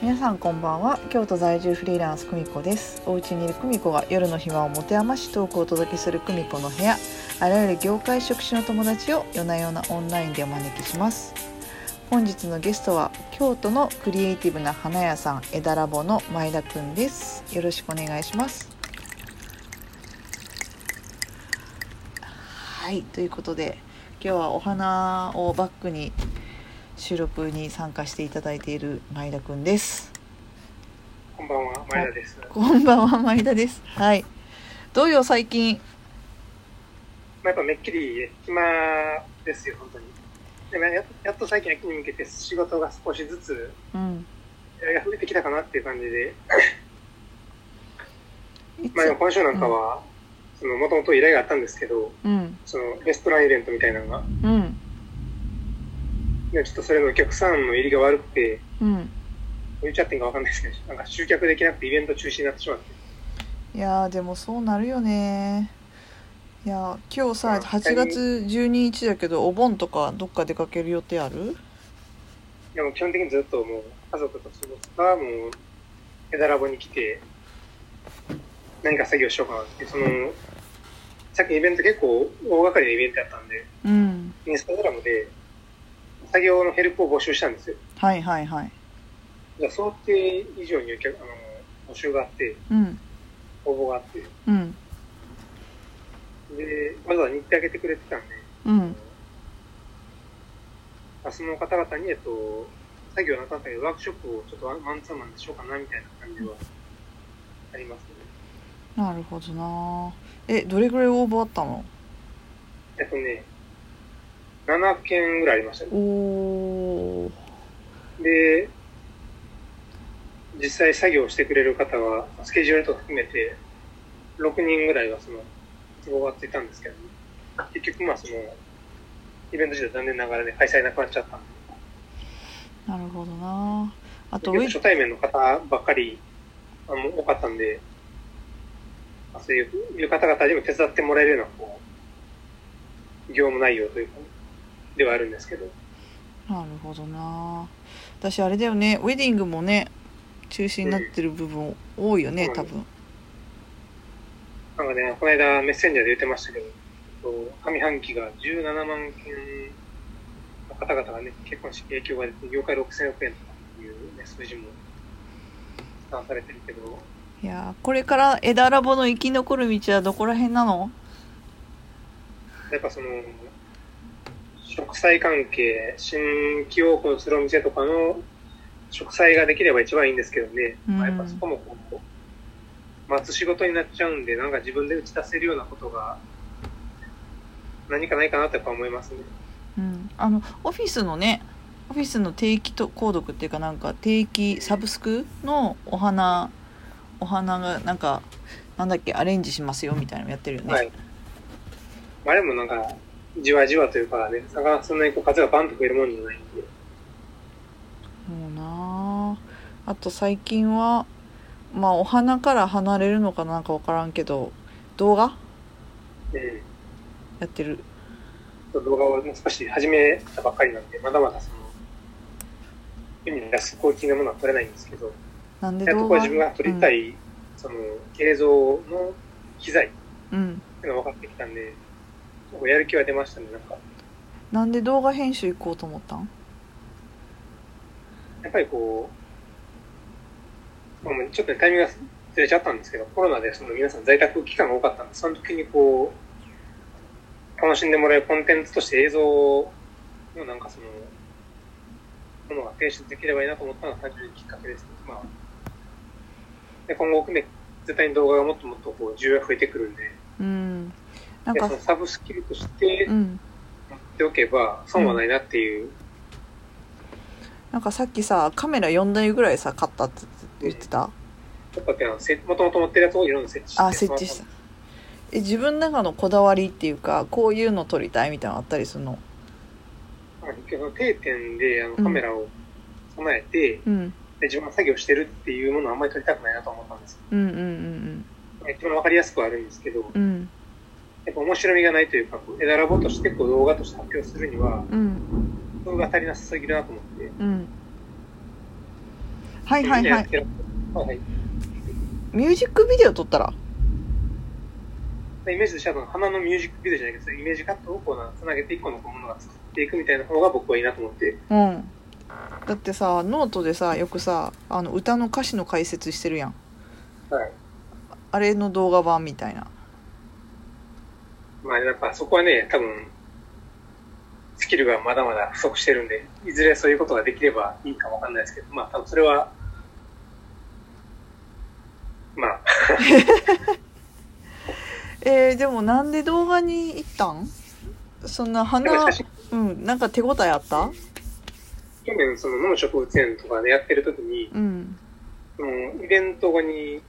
皆さんこんばんは。京都在住フリーランス久美子です。お家にいる久美子が夜の暇を持て余しトークをお届けする久美子の部屋。あらゆる業界職種の友達を夜な夜なオンラインでお招きします。本日のゲストは京都のクリエイティブな花屋さん枝ラボの前田くんです。よろしくお願いします。はいということで今日はお花をバックに収録に参加していただいている前田くんです。こんばんは、前田です。こんばんは前田です。はい。どうよ最近？まあ、やっぱめっきり暇ですよ、本当に。でもややっと最近秋に向けて仕事が少しずつうん。依頼が増えてきたかなっていう感じで、まあ、でも今週なんかは、その、もともと依頼があったんですけど、うん。その、レストランイベントみたいなのが、うんでちょっとそれのお客さんの入りが悪くて、うん。どう言っちゃってんかわかんないですけど、なんか集客できなくてイベント中止になってしまって、いやーでもそうなるよね。いやー今日さうん8月12日だけどお盆とかどっか出かける予定ある？でも基本的にずっともう家族と過ごすか、もう、枝ラボに来て、何か作業しようかなってその、さっきイベント結構大掛かりなイベントやったんで、うん。インスタグラムで作業のヘルプを募集したんですよ。はいはいはい。じゃあ想定以上にあの募集があって、うん。応募があって、うん。で、わざわざ日程上げてくれてたんで、うん。あその方々に、えっと、作業なかったけど、ワークショップをちょっとマンツーマンでしようかなみたいな感じはありますね。なるほどな。えどれぐらい応募あったの？えっとね、7件ぐらいありましたね。で、実際作業してくれる方は、スケジュールとか含めて、6人ぐらいはその、都合がついたんですけど、結局まあその、イベント自体残念ながらね、開催なくなっちゃったんで、なるほどな。あと初対面の方ばっかりあの多かったんで、まあそういう方々にも手伝ってもらえるような、こう、業務内容というか、ではあるんですけど、なるほどな。私あれだよね。ウェディングもね中止になってる部分多いよねうん。多分。なんかね、この間メッセンジャーで言ってましたけど、上半期が17万件の方々がね、結婚式影響が出て、業界6000億円とかいう、ね、数字も試算されてるけど、いやーこれから枝ラボの生き残る道はどこら辺なの？やっぱその、植栽関係、新規オープンするお店とかの植栽ができれば一番いいんですけどね、うんまあやっぱそこもこう、待つ仕事になっちゃうんで、なんか自分で打ち出せるようなことが、何かないかなとやっぱ思いますね。うんあのオフィスのねオフィスの定期と購読っていうかなんか定期サブスクのお花お花がなんかなんだっけアレンジしますよみたいなのやってるよね、はい。まあでもなんか、じわじわというかね、なかなかそんなにこう数がバンと増えるもんじゃないんで、もうなあ。あと最近はまあお花から離れるのかなんか分からんけど動画？えやってる。ー動画をもう少し始めたばっかりなんで、まだまだその、世に出すクオリティなものは撮れないんですけど、なんでやっと動画こう自分が撮りたい、その、映像の機材っうん、ていうのが分かってきたんで、結構やる気は出ましたね、なんか。なんで動画編集行こうと思ったん？やっぱりこう、まあもうちょっとねタイミングがずれちゃったんですけど、コロナでその皆さん在宅期間が多かったんで、その時にこう、楽しんでもらえるコンテンツとして映像のなんかその、ものが提出できればいいなと思ったのが単純にきっかけですね。まあ、で今後ね、絶対に動画がもっともっとこう需要が増えてくるんで、うんなんでかサブスキルとしてうん。持っておけば損はないなっていう、なんかさっきさカメラ4台ぐらいさ買ったって言ってた？ちょっとねせもともと持ってるやつをいろんな設置して。あ設置した。え自分の中のこだわりっていうかこういうの撮りたいみたいなのあったりするの？定点であのカメラを備えて、うん。で自分が作業してるっていうものをあんまり撮りたくないなと思ったんですよ。うんうんうん一番わかりやすくはあるんですけど、うんうんやっぱ面白みがないというか、こう枝ラボとしてこう動画として発表するには、うん。工夫が足りなさすぎるなと思って、うん。はいはいはい。はいはい。ミュージックビデオ撮ったら？イメージとしては、花のミュージックビデオじゃないけど、イメージカットをこうな、つなげて一個のものが作っていくみたいな方が僕はいいなと思って。うん。だってさノートでさよくさあの歌の歌詞の解説してるやん。はい。あれの動画版みたいなまあ、やっぱそこはね、多分、スキルがまだまだ不足してるんで、いずれそういうことができればいいかもわかんないですけど、まあ、多分それは、まあ、えー、でもなんで動画に行ったん？そんな花うんなんか手応えあった？去年その脳植物園とかでやってる時に、うん。そのイベント後に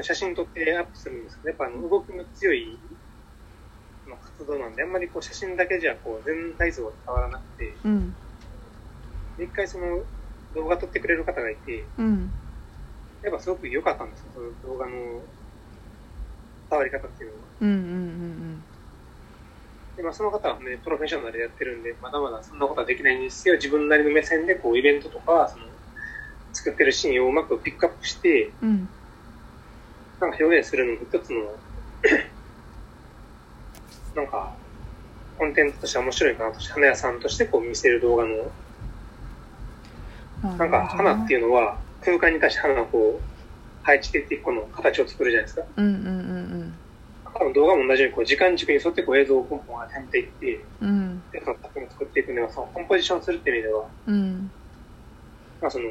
写真撮ってアップするんですけど、やっぱあの動きの強いまあ活動なんで、あんまりこう写真だけじゃこう全体像が変わらなくて、うん。で一回その動画撮ってくれる方がいて、うん。やっぱすごく良かったんですよ、その動画の伝わり方っていうのは。うんうんうんでまあ、その方はね、プロフェッショナルでやってるんで、まだまだそんなことはできないんですけど、自分なりの目線でこうイベントとか、その作ってるシーンをうまくピックアップして、うんうん。なんか表現するのも一つの、なんか、コンテンツとして面白いかなとして、花屋さんとしてこう見せる動画の、なんか花っていうのは空間に対して花をこう配置していって一個の形を作るじゃないですか。うんうんうん多分動画も同じようにこう時間軸に沿ってこう映像をポンポン当てていって、うん。うんでその作品を作っていくのは、そのコンポジションするっていう意味では、うん。まあその、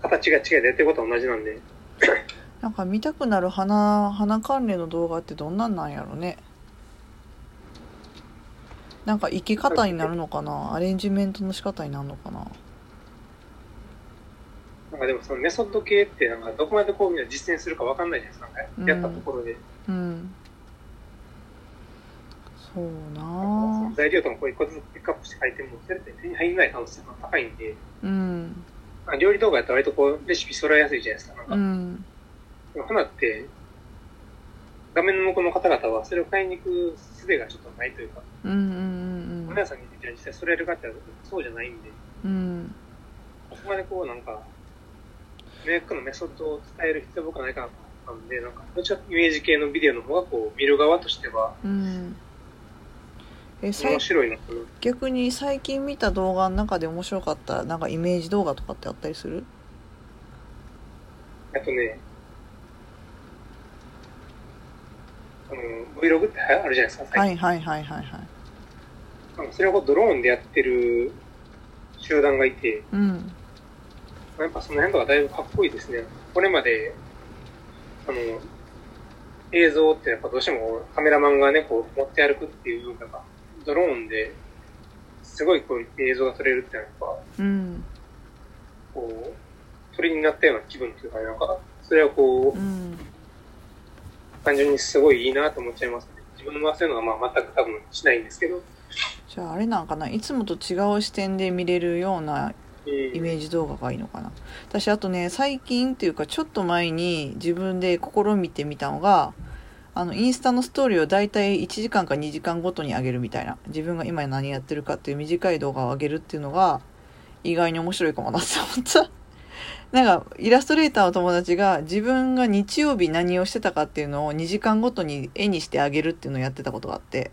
形が違いでやってることは同じなんで、なんか見たくなる花花関連の動画ってどんなんなんやろね。なんか生き方になるのかな？アレンジメントの仕方になるのかな？なんかでもそのメソッド系ってなんかどこまでこう実践するかわかんないじゃないですか、うん。やったところで。うん。そうな材料とかもこう一個ずつピックアップして書いても、それって手に入らない可能性が高いんで、うん。まあ料理動画やったら割とこうレシピ揃えやすいじゃないですか。なんかうん花って、画面の向こうの方々はそれを買いに行く術がちょっとないというか、うんうんうん皆さんに実際それやるかってそうじゃないんで、うん。そこまでこうなんか、メイクのメソッドを伝える必要は僕はないかなと思ったんで、なんか、どちらかイメージ系のビデオの方がこう見る側としてはうん。え面白いな。逆に最近見た動画の中で面白かったなんかイメージ動画とかってあったりする？あとね、あの、Vlog ってあるじゃないですか。はいはいはいはいはい。それをこうドローンでやってる集団がいて、うん。やっぱその辺とかだいぶかっこいいですね。これまで、あの、映像ってやっぱどうしてもカメラマンがね、こう持って歩くっていうのが、ドローンですごいこう映像が撮れるってやっぱ、うん。こう、鳥になったような気分っていうか、なんか、それはこうう、ん単純にすごいいいなと思っちゃいますね。自分はそういうのはまあ全く多分しないんですけど、じゃああれなんかな？いつもと違う視点で見れるようなイイメージ動画がいいのかな？私あとね最近っていうかちょっと前に自分で試みてみたのがあのインスタのストーリーをだいたい1時間か2時間ごとに上げるみたいな。自分が今何やってるかっていう短い動画を上げるっていうのが意外に面白いかもなって思ったなんかイラストレーターの友達が自分が日曜日何をしてたかっていうのを2時間ごとに絵にしてあげるっていうのをやってたことがあって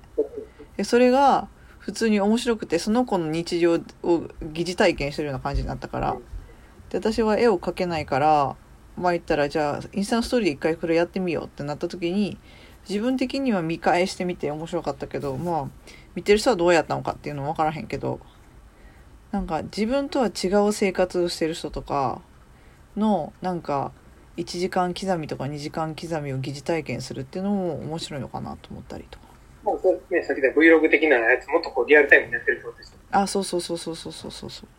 でそれが普通に面白くてその子の日常を疑似体験してるような感じになったからで私は絵を描けないからまあ言ったらじゃあインスタのストーリーで一回これやってみようってなった時に自分的には見返してみて面白かったけどまあ見てる人はどうやったのかっていうのも分からへんけどなんか自分とは違う生活をしてる人とかのなんか1時間刻みとか2時間刻みを疑似体験するっていうのも面白いのかなと思ったりとか。まあ、そうね、さっき言った Vlog 的なやつもっとこうリアルタイムにやってるってことですよ。あそうそうそうそうそうそうそう。そう。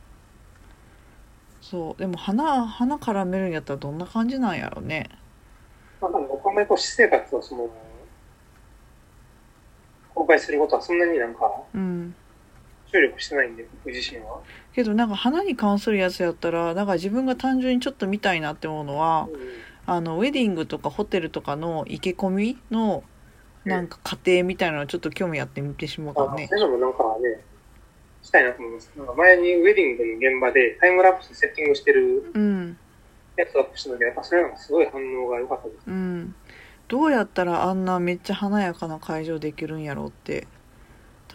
そうでも花花絡めるんやったらどんな感じなんやろね。まあ、でも僕はあんまりこう私生活をその、公開することはそんなになんかうん注力してないんで、僕自身は。けどなんか花に関するやつやったらだから自分が単純にちょっと見たいなって思うのはあのウェディングとかホテルとかの生け込みのなんか過程みたいなのちょっと興味あって見てしまうかねそういうのもなんかね、したいなと思います。なんか前にウェディングの現場でタイムラプスでセッティングしてるうんやつをアップした時やっぱそれがすごい反応が良かったです。うんどうやったらあんなめっちゃ華やかな会場できるんやろうって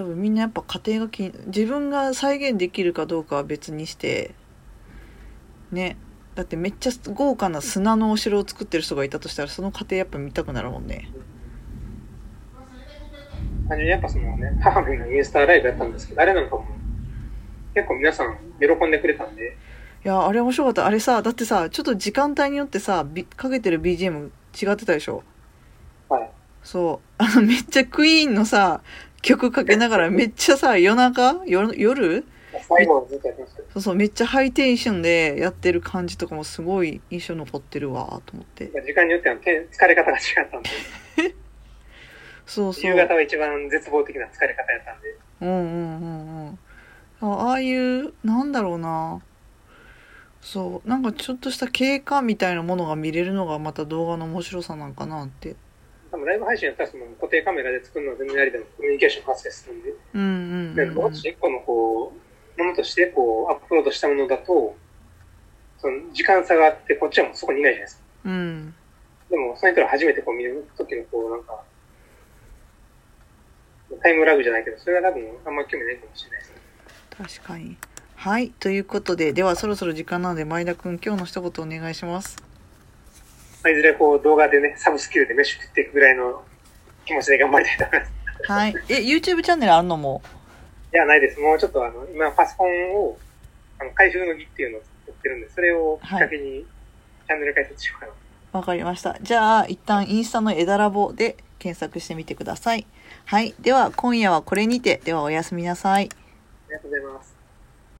多分みんなやっぱ家庭が気に自分が再現できるかどうかは別にしてね。だってめっちゃ豪華な砂のお城を作ってる人がいたとしたらその過程やっぱ見たくなるもんね。単純にやっぱそのね、母のインスタライブやったんですけど、あれなんかも結構皆さん喜んでくれたんで、いやあれ面白かった。あれさだってさちょっと時間帯によってさびかけてる BGM 違ってたでしょ？はい。そう。あのめっちゃクイーンのさ曲かけながらめっちゃさ夜中？夜夜？そうそうめっちゃハイテンションでやってる感じとかもすごい印象残ってるわと思って。時間によってはて疲れ方が違ったんで、そうそう。夕方は一番絶望的な疲れ方やったんで、うんうんうんうん。あああいうなんだろうな。そうなんかちょっとした経過みたいなものが見れるのがまた動画の面白さなんかなって多分ライブ配信やったらその固定カメラで作るのは全然ありでもコミュニケーション発生するんで、うんうんでうんうん。も一個のこう、ものとしてこうアップロードしたものだと、その時間差があってこっちはもうそこにいないじゃないですか。うん。でもその人ら初めてこう見る時のこうなんか、タイムラグじゃないけど、それが多分あんま興味ないかもしれないですね。確かに。はい。ということでではそろそろ時間なので前田くん今日の一言お願いしますまあいずれこう動画でね、サブスキルで飯食っていくぐらいの気持ちで頑張りたいと思います。はいえ YouTube チャンネルあんのも？いや、ないです。もうちょっとあの、今パソコンを、あの、開封の儀っていうのを作ってるんで、それをきっかけに、チャンネル開設しようかな。わかりました。じゃあ、一旦インスタの枝ラボで検索してみてください。はい。では、今夜はこれにて。では、おやすみなさい。ありがとうございます。